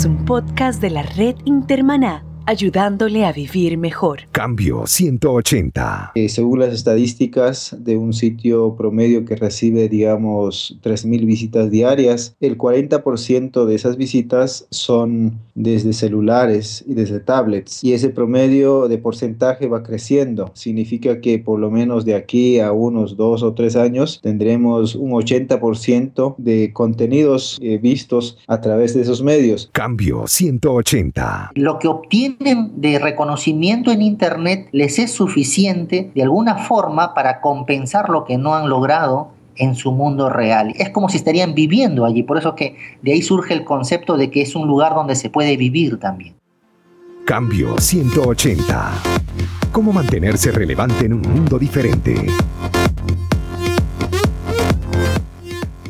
es un podcast de la red Intermaná ayudándole a vivir mejor. Cambio 180. Eh, según las estadísticas de un sitio promedio que recibe, digamos, 3.000 visitas diarias, el 40% de esas visitas son desde celulares y desde tablets. Y ese promedio de porcentaje va creciendo. Significa que por lo menos de aquí a unos dos o tres años tendremos un 80% de contenidos eh, vistos a través de esos medios. Cambio 180. Lo que obtiene de reconocimiento en Internet les es suficiente de alguna forma para compensar lo que no han logrado en su mundo real. Es como si estarían viviendo allí, por eso que de ahí surge el concepto de que es un lugar donde se puede vivir también. Cambio 180. ¿Cómo mantenerse relevante en un mundo diferente?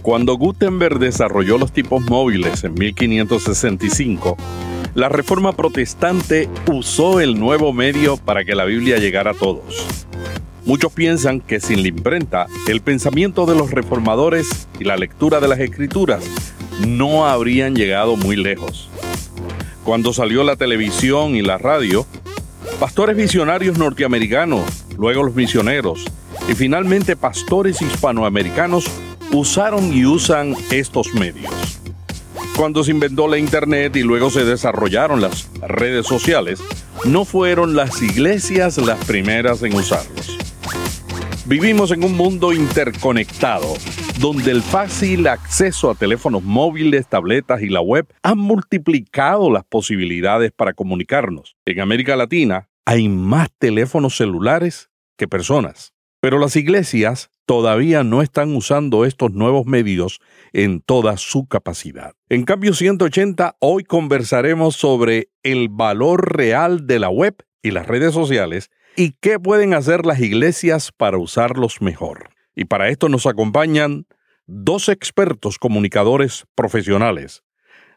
Cuando Gutenberg desarrolló los tipos móviles en 1565, la reforma protestante usó el nuevo medio para que la Biblia llegara a todos. Muchos piensan que sin la imprenta, el pensamiento de los reformadores y la lectura de las escrituras no habrían llegado muy lejos. Cuando salió la televisión y la radio, pastores visionarios norteamericanos, luego los misioneros y finalmente pastores hispanoamericanos usaron y usan estos medios. Cuando se inventó la Internet y luego se desarrollaron las redes sociales, no fueron las iglesias las primeras en usarlos. Vivimos en un mundo interconectado, donde el fácil acceso a teléfonos móviles, tabletas y la web han multiplicado las posibilidades para comunicarnos. En América Latina hay más teléfonos celulares que personas. Pero las iglesias todavía no están usando estos nuevos medios en toda su capacidad. En cambio 180, hoy conversaremos sobre el valor real de la web y las redes sociales y qué pueden hacer las iglesias para usarlos mejor. Y para esto nos acompañan dos expertos comunicadores profesionales,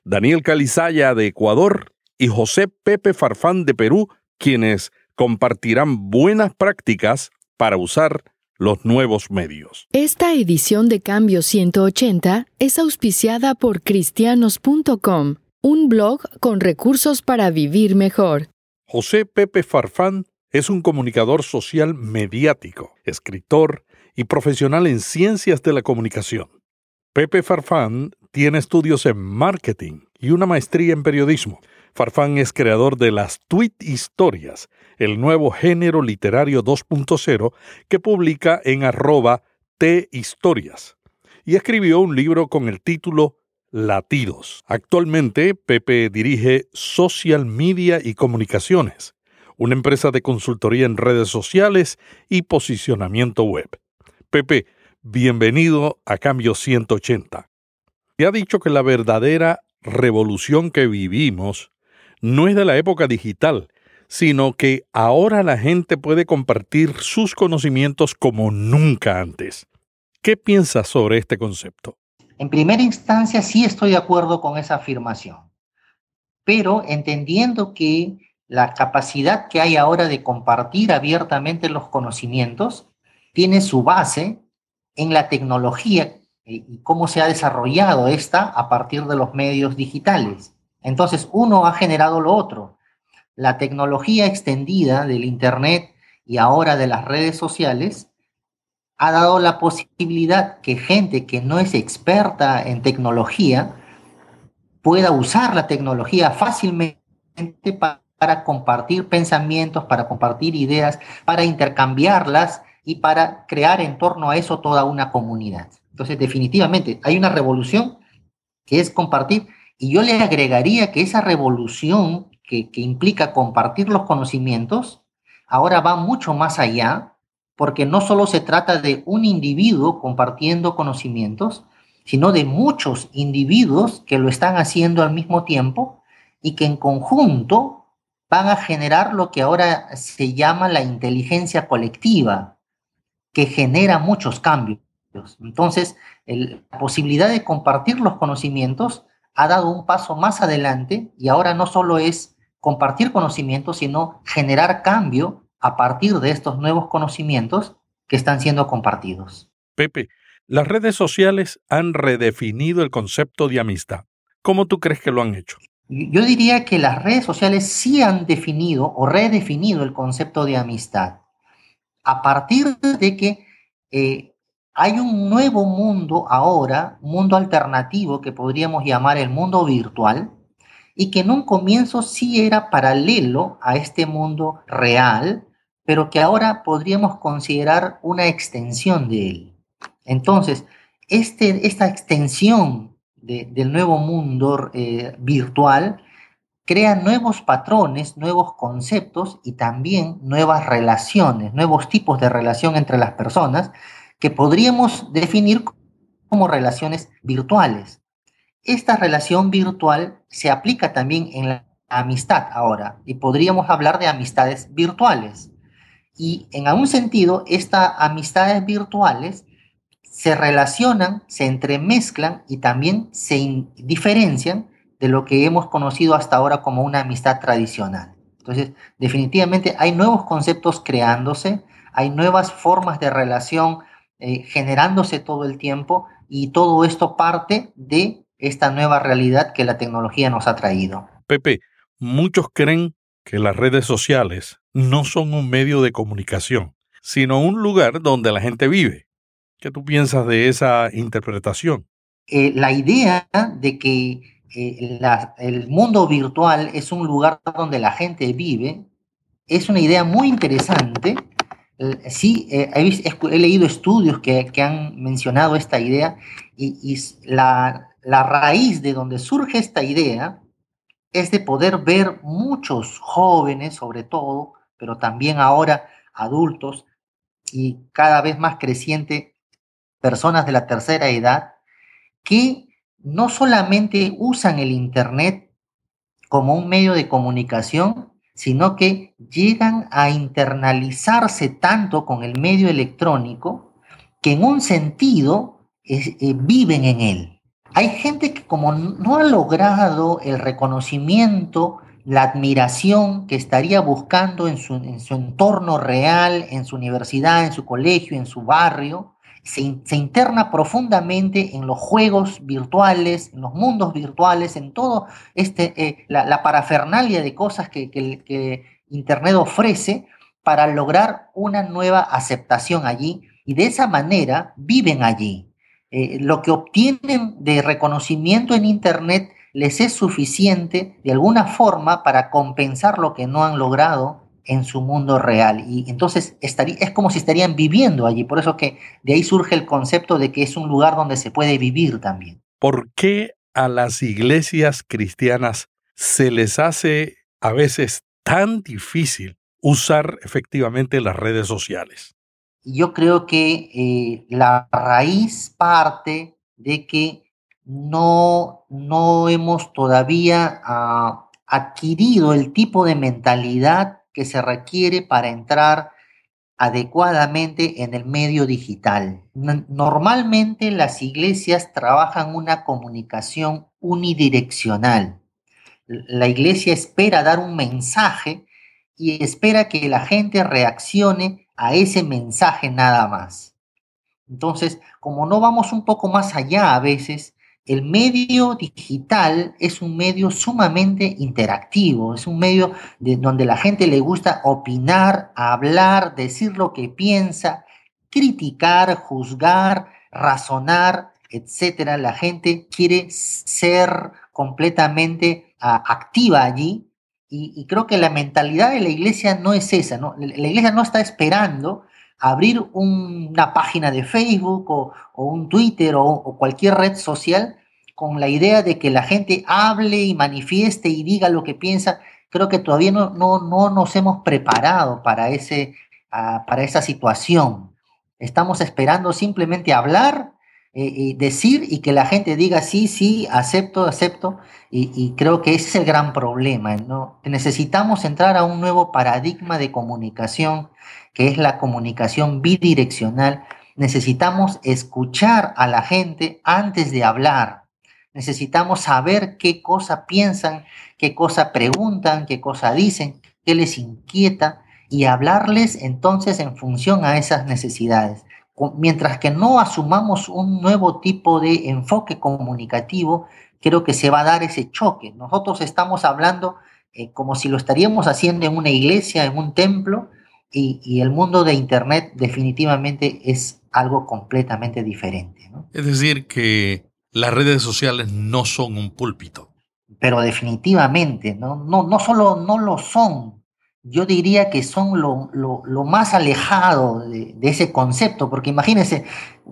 Daniel Calizaya de Ecuador y José Pepe Farfán de Perú, quienes compartirán buenas prácticas para usar los nuevos medios. Esta edición de Cambio 180 es auspiciada por cristianos.com, un blog con recursos para vivir mejor. José Pepe Farfán es un comunicador social mediático, escritor y profesional en ciencias de la comunicación. Pepe Farfán tiene estudios en marketing y una maestría en periodismo. Farfán es creador de las Tweet Historias, el nuevo género literario 2.0 que publica en arroba y escribió un libro con el título Latidos. Actualmente, Pepe dirige Social Media y Comunicaciones, una empresa de consultoría en redes sociales y posicionamiento web. Pepe, bienvenido a Cambio 180. Te ha dicho que la verdadera revolución que vivimos no es de la época digital, sino que ahora la gente puede compartir sus conocimientos como nunca antes. ¿Qué piensas sobre este concepto? En primera instancia sí estoy de acuerdo con esa afirmación, pero entendiendo que la capacidad que hay ahora de compartir abiertamente los conocimientos tiene su base en la tecnología y cómo se ha desarrollado esta a partir de los medios digitales. Entonces, uno ha generado lo otro. La tecnología extendida del Internet y ahora de las redes sociales ha dado la posibilidad que gente que no es experta en tecnología pueda usar la tecnología fácilmente para, compartir pensamientos, para compartir ideas, para intercambiarlas y para crear en torno a eso toda una comunidad. Entonces, definitivamente, hay una revolución que es compartir y yo le agregaría que esa revolución que, implica compartir los conocimientos ahora va mucho más allá, porque no solo se trata de un individuo compartiendo conocimientos, sino de muchos individuos que lo están haciendo al mismo tiempo y que en conjunto van a generar lo que ahora se llama la inteligencia colectiva, que genera muchos cambios. Entonces, la posibilidad de compartir los conocimientos ha dado un paso más adelante y ahora no solo es compartir conocimientos, sino generar cambio a partir de estos nuevos conocimientos que están siendo compartidos. Pepe, las redes sociales han redefinido el concepto de amistad. ¿Cómo tú crees que lo han hecho? Yo diría que las redes sociales sí han definido o redefinido el concepto de amistad. A partir de que eh, hay un nuevo mundo ahora, un mundo alternativo que podríamos llamar el mundo virtual, y que en un comienzo sí era paralelo a este mundo real, pero que ahora podríamos considerar una extensión de él. Entonces, este, esta extensión del nuevo mundo eh, virtual crea nuevos patrones, nuevos conceptos y también nuevas relaciones, nuevos tipos de relación entre las personas que podríamos definir como relaciones virtuales. Esta relación virtual se aplica también en la amistad ahora y podríamos hablar de amistades virtuales. Y en algún sentido, estas amistades virtuales se relacionan, se entremezclan y también se diferencian de lo que hemos conocido hasta ahora como una amistad tradicional. Entonces, definitivamente hay nuevos conceptos creándose, hay nuevas formas de relación eh, generándose todo el tiempo y todo esto parte de esta nueva realidad que la tecnología nos ha traído. Pepe, muchos creen que las redes sociales no son un medio de comunicación, sino un lugar donde la gente vive. ¿Qué tú piensas de esa interpretación? Eh, la idea de que eh, el mundo virtual es un lugar donde la gente vive es una idea muy interesante sí, eh, he, leído estudios que, han mencionado esta idea y, la, raíz de donde surge esta idea es de poder ver muchos jóvenes, sobre todo, pero también ahora adultos y cada vez más creciente personas de la tercera edad, que no solamente usan el Internet como un medio de comunicación, sino que llegan a internalizarse tanto con el medio electrónico que en un sentido eh, viven en él. Hay gente que como no ha logrado el reconocimiento, la admiración que estaría buscando en su, en su entorno real, en su universidad, en su colegio, en su barrio, se, interna profundamente en los juegos virtuales, en los mundos virtuales, en todo este, eh, la, parafernalia de cosas que, Internet ofrece para lograr una nueva aceptación allí y de esa manera viven allí. Eh, lo que obtienen de reconocimiento en Internet les es suficiente de alguna forma para compensar lo que no han logrado en su mundo real. Y entonces estaría, es como si estarían viviendo allí. Por eso que de ahí surge el concepto de que es un lugar donde se puede vivir también. ¿Por qué a las iglesias cristianas se les hace a veces tan difícil usar efectivamente las redes sociales? Yo creo que eh, la raíz parte de que no, no hemos todavía ah, adquirido el tipo de mentalidad que se requiere para entrar adecuadamente en el medio digital. Normalmente las iglesias trabajan una comunicación unidireccional. La iglesia espera dar un mensaje y espera que la gente reaccione a ese mensaje nada más. Entonces, como no vamos un poco más allá a veces, el medio digital es un medio sumamente interactivo, es un medio de donde la gente le gusta opinar, hablar, decir lo que piensa, criticar, juzgar, razonar, etcétera. La gente quiere ser completamente ah, activa allí y, creo que la mentalidad de la iglesia no es esa. La iglesia no está esperando abrir una página de Facebook o, un Twitter o, cualquier red social con la idea de que la gente hable y manifieste y diga lo que piensa, creo que todavía no, no, no nos hemos preparado para, ese, ah, para esa situación. Estamos esperando simplemente hablar, eh, y decir y que la gente diga sí, sí, acepto, acepto. Y, y, creo que ese es el gran problema. Necesitamos entrar a un nuevo paradigma de comunicación que es la comunicación bidireccional, necesitamos escuchar a la gente antes de hablar. Necesitamos saber qué cosa piensan, qué cosa preguntan, qué cosa dicen, qué les inquieta y hablarles entonces en función a esas necesidades. Mientras que no asumamos un nuevo tipo de enfoque comunicativo, creo que se va a dar ese choque. Nosotros estamos hablando eh, como si lo estaríamos haciendo en una iglesia, en un templo, y, el mundo de Internet definitivamente es algo completamente diferente. Es decir, que las redes sociales no son un púlpito. Pero definitivamente, no, no, no solo no lo son, yo diría que son lo, lo, más alejado de, ese concepto, porque imagínense,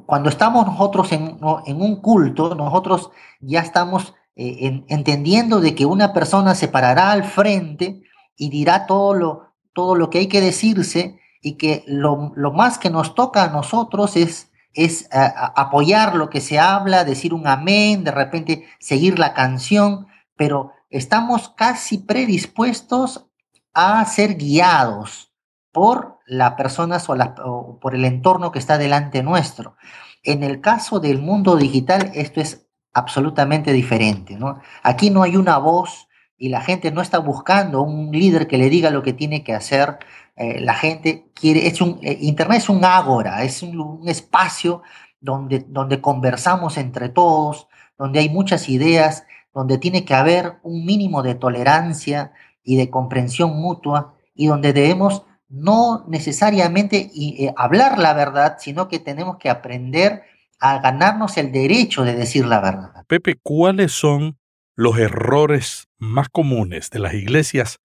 cuando estamos nosotros en, en un culto, nosotros ya estamos eh, entendiendo de que una persona se parará al frente y dirá todo lo, todo lo que hay que decirse y que lo, más que nos toca a nosotros es, es apoyar lo que se habla, decir un amén, de repente seguir la canción, pero estamos casi predispuestos a ser guiados por las personas o, o por el entorno que está delante nuestro. En el caso del mundo digital, esto es absolutamente diferente. ¿no? Aquí no hay una voz y la gente no está buscando un líder que le diga lo que tiene que hacer. Eh, la gente quiere, es un, eh, Internet es un ágora, es un, espacio donde, donde conversamos entre todos, donde hay muchas ideas, donde tiene que haber un mínimo de tolerancia y de comprensión mutua y donde debemos no necesariamente eh, hablar la verdad, sino que tenemos que aprender a ganarnos el derecho de decir la verdad. Pepe, ¿cuáles son los errores más comunes de las iglesias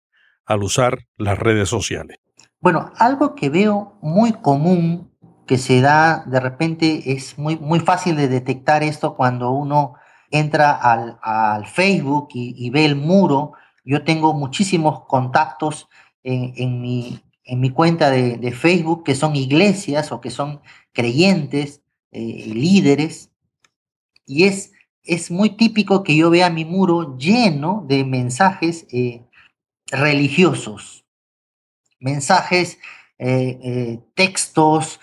al usar las redes sociales? Bueno, algo que veo muy común que se da de repente es muy, muy fácil de detectar esto cuando uno entra al, Facebook y, ve el muro. Yo tengo muchísimos contactos en, mi, en mi cuenta de, de, Facebook que son iglesias o que son creyentes eh, líderes, y es, es muy típico que yo vea mi muro lleno de mensajes eh, religiosos, mensajes, eh, textos,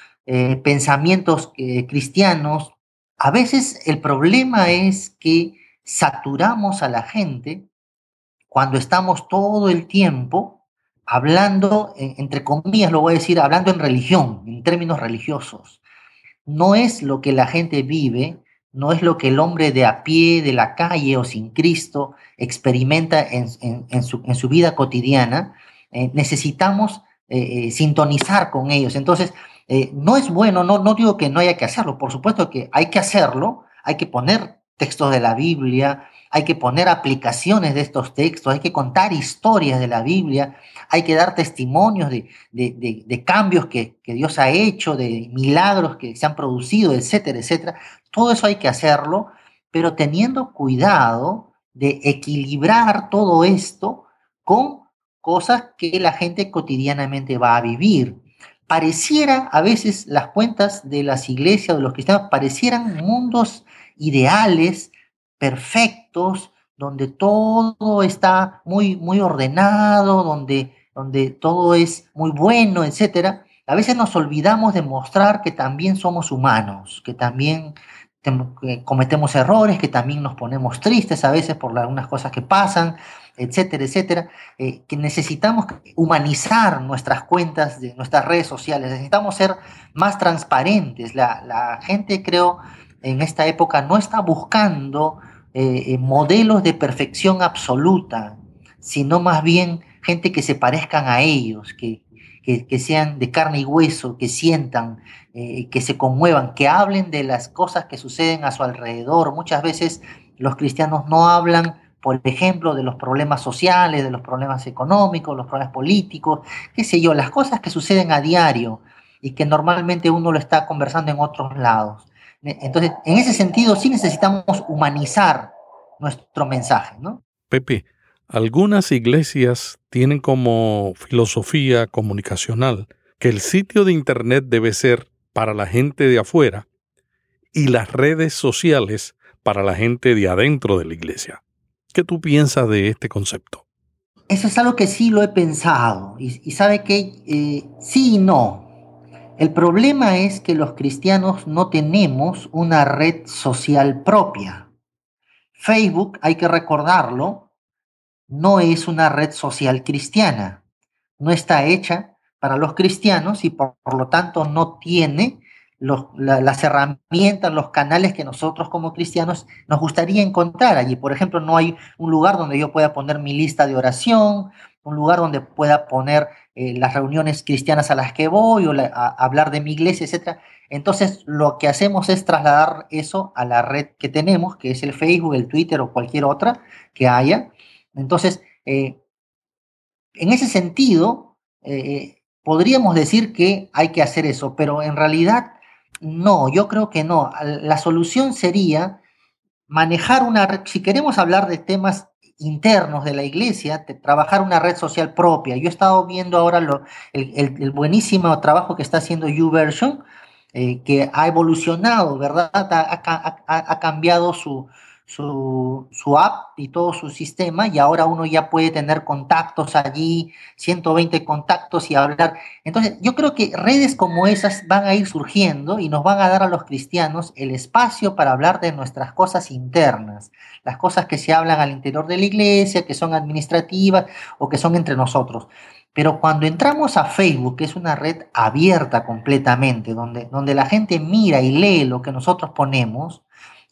pensamientos cristianos. A veces el problema es que saturamos a la gente cuando estamos todo el tiempo hablando, entre comillas lo voy a decir, hablando en religión, en términos religiosos no es lo que la gente vive, no es lo que el hombre de a pie, de la calle o sin Cristo experimenta en, su, vida cotidiana. Eh, necesitamos eh, eh, sintonizar con ellos. Entonces, no es bueno, no, no digo que no haya que hacerlo, por supuesto que hay que hacerlo, hay que poner textos de la Biblia, hay que poner aplicaciones de estos textos, hay que contar historias de la Biblia, hay que dar testimonios de, cambios que, Dios ha hecho, de milagros que se han producido, etcétera, etcétera. Todo eso hay que hacerlo, pero teniendo cuidado de equilibrar todo esto con cosas que la gente cotidianamente va a vivir. Pareciera, a veces las cuentas de las iglesias, de los cristianos, parecieran mundos ideales, perfectos, donde todo está muy, muy ordenado, donde, donde todo es muy bueno, etc. A veces nos olvidamos de mostrar que también somos humanos, que también cometemos errores, que también nos ponemos tristes a veces por algunas cosas que pasan, etcétera, etcétera, eh, que necesitamos humanizar nuestras cuentas de nuestras redes sociales, necesitamos ser más transparentes. La, la gente, creo, en esta época no está buscando eh, eh, modelos de perfección absoluta, sino más bien gente que se parezcan a ellos, que, que, sean de carne y hueso, que sientan, eh, que se conmuevan, que hablen de las cosas que suceden a su alrededor. Muchas veces los cristianos no hablan, por ejemplo, de los problemas sociales, de los problemas económicos, los problemas políticos, qué sé yo, las cosas que suceden a diario y que normalmente uno lo está conversando en otros lados. Entonces, en ese sentido, sí necesitamos humanizar nuestro mensaje, ¿no? Pepe, algunas iglesias tienen como filosofía comunicacional que el sitio de Internet debe ser para la gente de afuera y las redes sociales para la gente de adentro de la iglesia. ¿Qué tú piensas de este concepto? Eso es algo que sí lo he pensado y, sabe que eh, sí y no. El problema es que los cristianos no tenemos una red social propia. Facebook, hay que recordarlo, no es una red social cristiana. No está hecha para los cristianos y por, lo tanto no tiene las herramientas, los canales que nosotros como cristianos nos gustaría encontrar allí. Por ejemplo, no hay un lugar donde yo pueda poner mi lista de oración, un lugar donde pueda poner eh, las reuniones cristianas a las que voy o hablar de mi iglesia, etc. Entonces, lo que hacemos es trasladar eso a la red que tenemos, que es el Facebook, el Twitter o cualquier otra que haya. Entonces, eh, en ese sentido, eh, podríamos decir que hay que hacer eso, pero en realidad no, yo creo que no. La solución sería manejar una red, si queremos hablar de temas internos de la iglesia, trabajar una red social propia. Yo he estado viendo ahora el, buenísimo trabajo que está haciendo YouVersion, eh, que ha evolucionado, ¿verdad? ha cambiado su, su, su, app y todo su sistema y ahora uno ya puede tener contactos allí, 120 contactos y hablar. Entonces, yo creo que redes como esas van a ir surgiendo y nos van a dar a los cristianos el espacio para hablar de nuestras cosas internas, las cosas que se hablan al interior de la iglesia, que son administrativas o que son entre nosotros. Pero cuando entramos a Facebook, que es una red abierta completamente, donde, donde la gente mira y lee lo que nosotros ponemos,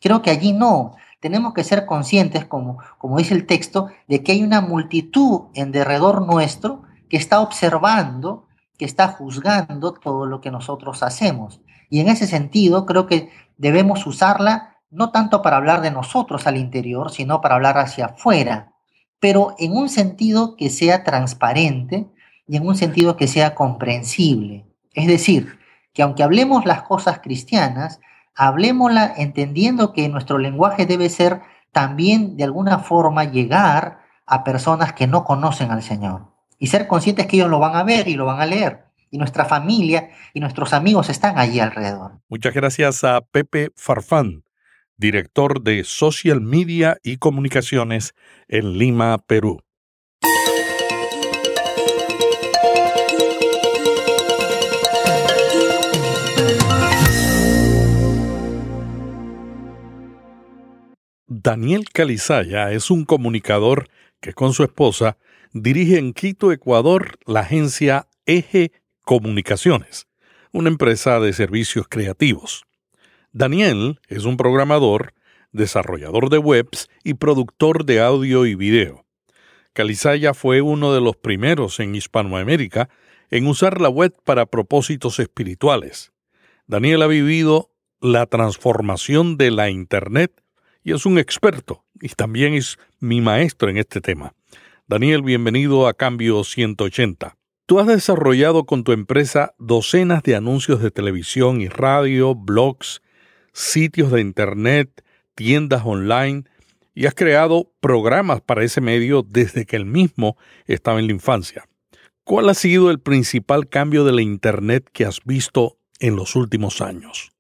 creo que allí no tenemos que ser conscientes, como, como dice el texto, de que hay una multitud en derredor nuestro que está observando, que está juzgando todo lo que nosotros hacemos. Y en ese sentido, creo que debemos usarla no tanto para hablar de nosotros al interior, sino para hablar hacia afuera, pero en un sentido que sea transparente y en un sentido que sea comprensible. Es decir, que aunque hablemos las cosas cristianas, hablemosla entendiendo que nuestro lenguaje debe ser también de alguna forma llegar a personas que no conocen al Señor y ser conscientes que ellos lo van a ver y lo van a leer. Y nuestra familia y nuestros amigos están allí alrededor. Muchas gracias a Pepe Farfán, director de Social Media y Comunicaciones en Lima, Perú. Daniel Calizaya es un comunicador que con su esposa dirige en Quito, Ecuador, la agencia Eje Comunicaciones, una empresa de servicios creativos. Daniel es un programador, desarrollador de webs y productor de audio y video. Calizaya fue uno de los primeros en Hispanoamérica en usar la web para propósitos espirituales. Daniel ha vivido la transformación de la Internet y es un experto y también es mi maestro en este tema. Daniel, bienvenido a Cambio 180. Tú has desarrollado con tu empresa docenas de anuncios de televisión y radio, blogs, sitios de Internet, tiendas online y has creado programas para ese medio desde que el mismo estaba en la infancia. ¿Cuál ha sido el principal cambio de la Internet que has visto en los últimos años?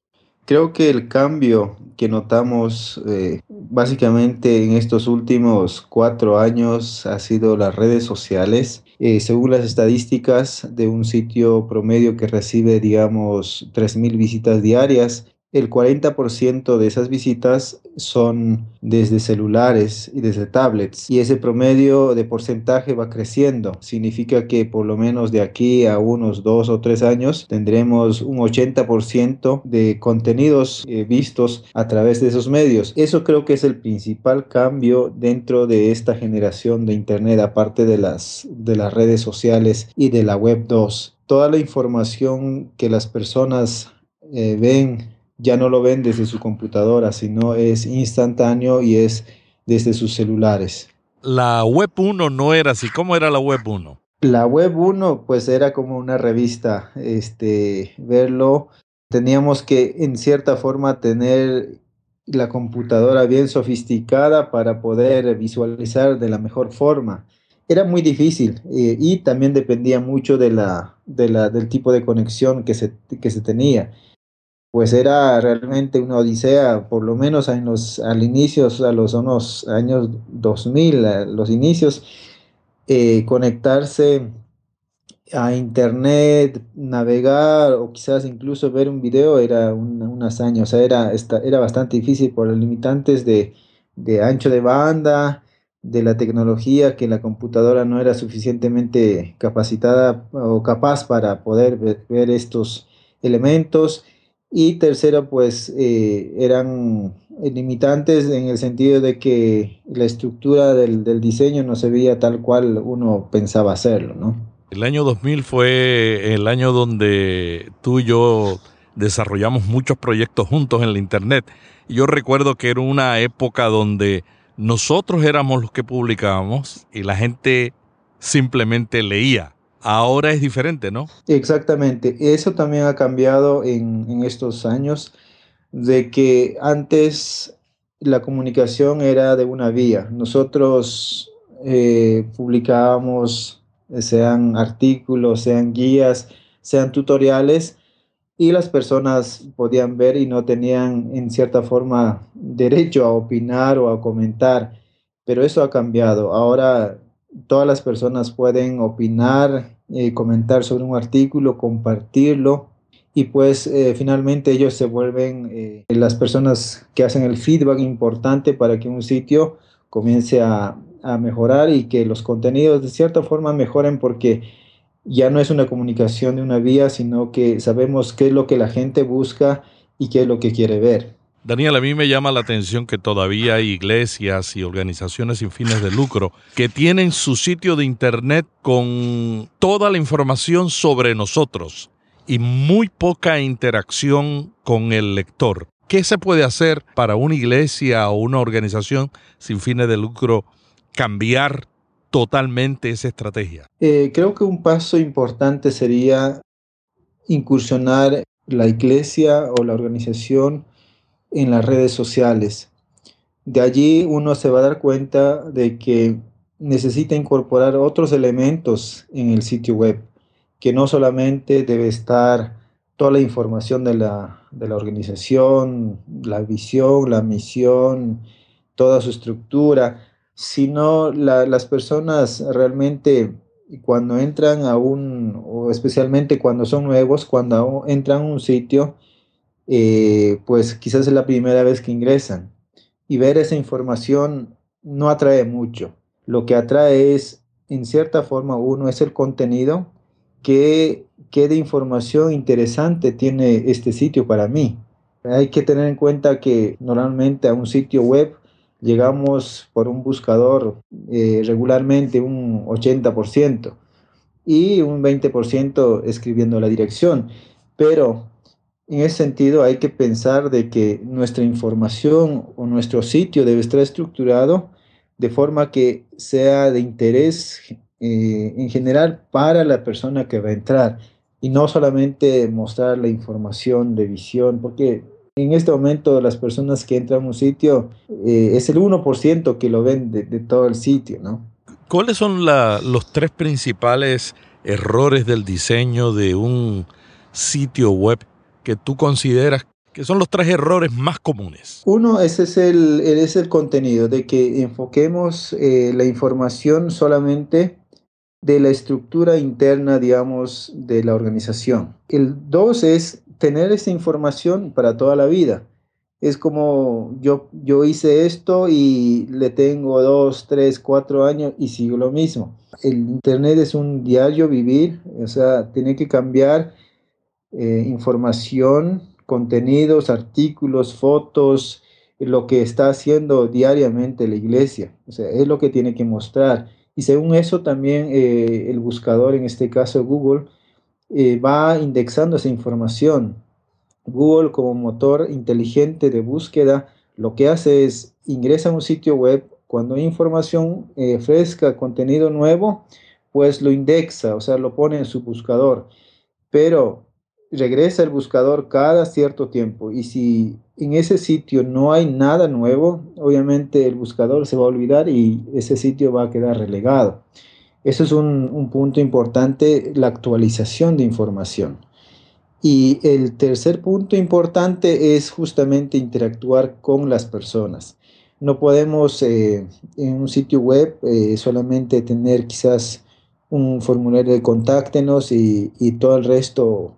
Creo que el cambio que notamos eh, básicamente en estos últimos cuatro años ha sido las redes sociales. Eh, según las estadísticas de un sitio promedio que recibe, digamos, 3.000 visitas diarias, el 40% de esas visitas son desde celulares y desde tablets y ese promedio de porcentaje va creciendo. Significa que por lo menos de aquí a unos dos o tres años tendremos un 80% de contenidos eh, vistos a través de esos medios. Eso creo que es el principal cambio dentro de esta generación de Internet, aparte de las, de las redes sociales y de la Web 2. Toda la información que las personas eh, ven ya no lo ven desde su computadora, sino es instantáneo y es desde sus celulares. La Web 1 no era así. ¿Cómo era la Web 1? La Web 1 pues era como una revista. Este, verlo, teníamos que en cierta forma tener la computadora bien sofisticada para poder visualizar de la mejor forma. Era muy difícil eh, y también dependía mucho de la, de la, del tipo de conexión que se, que se tenía pues era realmente una odisea, por lo menos en los, al inicio, a los unos años 2000, a los inicios, eh, conectarse a internet, navegar o quizás incluso ver un video era una hazaña, o sea, era, era bastante difícil por los limitantes de, de ancho de banda, de la tecnología, que la computadora no era suficientemente capacitada o capaz para poder ver estos elementos Y tercero, pues eh, eran limitantes en el sentido de que la estructura del, del, diseño no se veía tal cual uno pensaba hacerlo, ¿no? El año 2000 fue el año donde tú y yo desarrollamos muchos proyectos juntos en la Internet. Yo recuerdo que era una época donde nosotros éramos los que publicábamos y la gente simplemente leía. Ahora es diferente, ¿no? Exactamente. Eso también ha cambiado en, estos años, de que antes la comunicación era de una vía. Nosotros eh, publicábamos, sean artículos, sean guías, sean tutoriales, y las personas podían ver y no tenían en cierta forma derecho a opinar o a comentar, pero eso ha cambiado. Ahora todas las personas pueden opinar, eh, comentar sobre un artículo, compartirlo y pues eh, finalmente ellos se vuelven eh, las personas que hacen el feedback importante para que un sitio comience a, a mejorar y que los contenidos de cierta forma mejoren porque ya no es una comunicación de una vía, sino que sabemos qué es lo que la gente busca y qué es lo que quiere ver. Daniel, a mí me llama la atención que todavía hay iglesias y organizaciones sin fines de lucro que tienen su sitio de internet con toda la información sobre nosotros y muy poca interacción con el lector. ¿Qué se puede hacer para una iglesia o una organización sin fines de lucro cambiar totalmente esa estrategia? Eh, creo que un paso importante sería incursionar la iglesia o la organización en las redes sociales. De allí uno se va a dar cuenta de que necesita incorporar otros elementos en el sitio web, que no solamente debe estar toda la información de la, de la organización, la visión, la misión, toda su estructura, sino las personas realmente cuando entran a un, o especialmente cuando son nuevos, cuando entran a un sitio, eh, pues quizás es la primera vez que ingresan. Y ver esa información no atrae mucho. Lo que atrae es, en cierta forma, uno es el contenido, que, qué de información interesante tiene este sitio para mí. Hay que tener en cuenta que normalmente a un sitio web llegamos por un buscador eh, regularmente un 80% y un 20% escribiendo la dirección. Pero en ese sentido hay que pensar de que nuestra información o nuestro sitio debe estar estructurado de forma que sea de interés eh, en general para la persona que va a entrar y no solamente mostrar la información de visión, porque en este momento las personas que entran a un sitio eh, es el 1% que lo ven de, todo el sitio, ¿no? ¿Cuáles son los tres principales errores del diseño de un sitio web que tú consideras que son los tres errores más comunes? Uno, ese es el, es el contenido, de que enfoquemos eh, la información solamente de la estructura interna, digamos, de la organización. El dos es tener esa información para toda la vida. Es como yo, yo hice esto y le tengo dos, tres, cuatro años y sigo lo mismo. El Internet es un diario vivir, o sea, tiene que cambiar eh, información, contenidos, artículos, fotos, lo que está haciendo diariamente la iglesia. O sea, es lo que tiene que mostrar. Y según eso también eh, el buscador, en este caso Google, eh, va indexando esa información. Google como motor inteligente de búsqueda lo que hace es ingresa a un sitio web, cuando hay información eh, fresca, contenido nuevo, pues lo indexa, o sea, lo pone en su buscador. Pero regresa el buscador cada cierto tiempo y si en ese sitio no hay nada nuevo, obviamente el buscador se va a olvidar y ese sitio va a quedar relegado. Eso es un, punto importante, la actualización de información. Y el tercer punto importante es justamente interactuar con las personas. No podemos eh, en un sitio web eh, solamente tener quizás un formulario de contáctenos y, todo el resto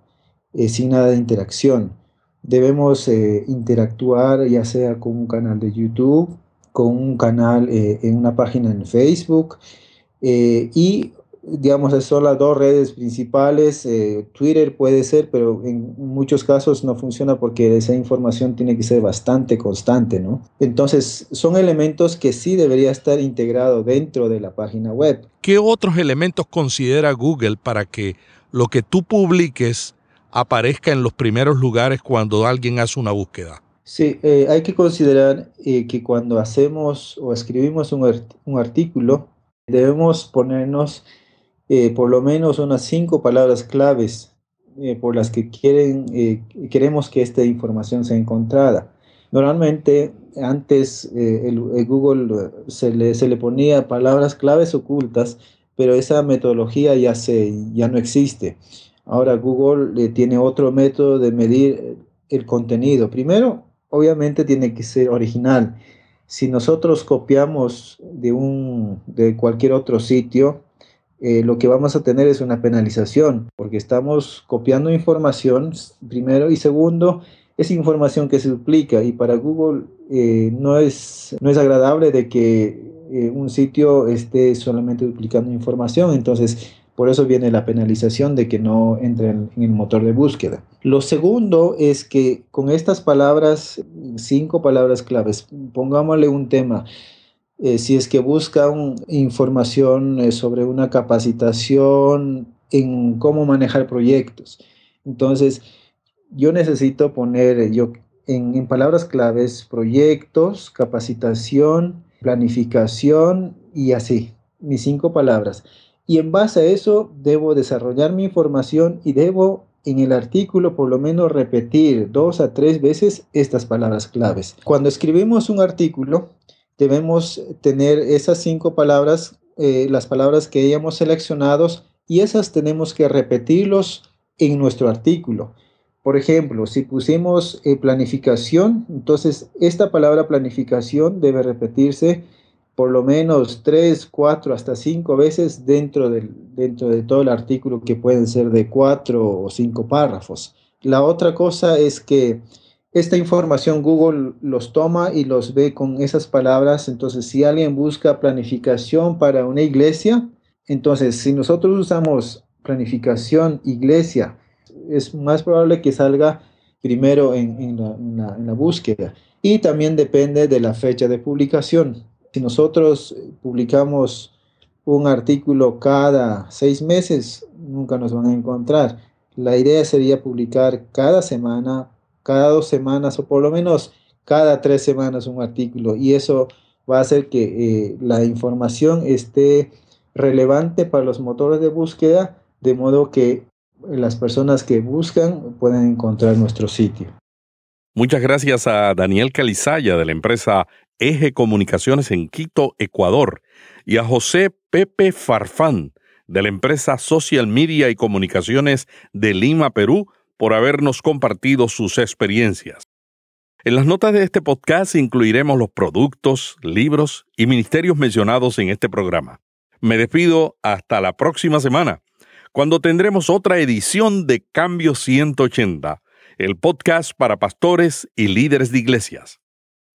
eh, sin nada de interacción. Debemos interactuar ya sea con un canal de YouTube, con un canal en una página en Facebook, eh, y digamos, son las dos redes principales. Eh, Twitter puede ser, pero en muchos casos no funciona porque esa información tiene que ser bastante constante, ¿no? Entonces, son elementos que sí debería estar integrado dentro de la página web. ¿Qué otros elementos considera Google para que lo que tú publiques aparezca en los primeros lugares cuando alguien hace una búsqueda? Sí, eh, hay que considerar eh, que cuando hacemos o escribimos un, un artículo, debemos ponernos eh, por lo menos unas cinco palabras claves por las que quieren, queremos que esta información sea encontrada. Normalmente antes el, Google se le, se le ponía palabras claves ocultas, pero esa metodología ya, se, ya no existe. Ahora Google tiene otro método de medir el contenido. Primero, obviamente tiene que ser original. Si nosotros copiamos de, un, de cualquier otro sitio, eh, lo que vamos a tener es una penalización, porque estamos copiando información, primero, y segundo, es información que se duplica, y para Google eh, no, es, no es agradable de que eh, un sitio esté solamente duplicando información, entonces por eso viene la penalización de que no entre en, el motor de búsqueda. Lo segundo es que con estas palabras, cinco palabras claves, pongámosle un tema. Eh, si es que buscan información eh, sobre una capacitación en cómo manejar proyectos. Entonces, yo necesito poner eh, yo, en palabras claves proyectos, capacitación, planificación y así, mis cinco palabras y en base a eso debo desarrollar mi información y debo en el artículo por lo menos repetir dos a tres veces estas palabras claves. Cuando escribimos un artículo, debemos tener esas cinco palabras, eh, las palabras que hayamos seleccionado, y esas tenemos que repetirlos en nuestro artículo. Por ejemplo, si pusimos eh, planificación, entonces esta palabra planificación debe repetirse por lo menos tres, cuatro, hasta cinco veces dentro, del, dentro de todo el artículo que pueden ser de cuatro o cinco párrafos. La otra cosa es que esta información Google los toma y los ve con esas palabras. Entonces, si alguien busca planificación para una iglesia, entonces si nosotros usamos planificación iglesia, es más probable que salga primero en, la, en la búsqueda. Y también depende de la fecha de publicación. Si nosotros publicamos un artículo cada seis meses, nunca nos van a encontrar. La idea sería publicar cada semana, cada dos semanas o por lo menos cada tres semanas un artículo y eso va a hacer que eh, la información esté relevante para los motores de búsqueda de modo que las personas que buscan puedan encontrar nuestro sitio. Muchas gracias a Daniel Calizaya de la empresa Eje Comunicaciones en Quito, Ecuador, y a José Pepe Farfán de la empresa Social Media y Comunicaciones de Lima, Perú, por habernos compartido sus experiencias. En las notas de este podcast incluiremos los productos, libros y ministerios mencionados en este programa. Me despido hasta la próxima semana, cuando tendremos otra edición de Cambio 180, el podcast para pastores y líderes de iglesias.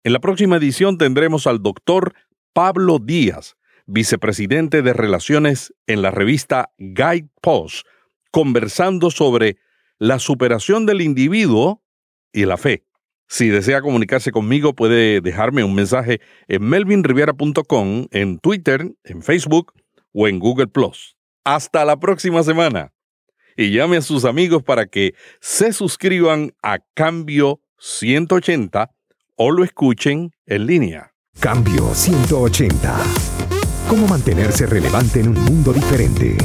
En la próxima edición tendremos al doctor Pablo Díaz, vicepresidente de Relaciones en la revista Guide Post, conversando sobre la superación del individuo y la fe. Si desea comunicarse conmigo, puede dejarme un mensaje en melvinriviera.com, en Twitter, en Facebook o en Google Plus. Hasta la próxima semana. Y llame a sus amigos para que se suscriban a Cambio 180 o lo escuchen en línea. Cambio 180. ¿Cómo mantenerse relevante en un mundo diferente?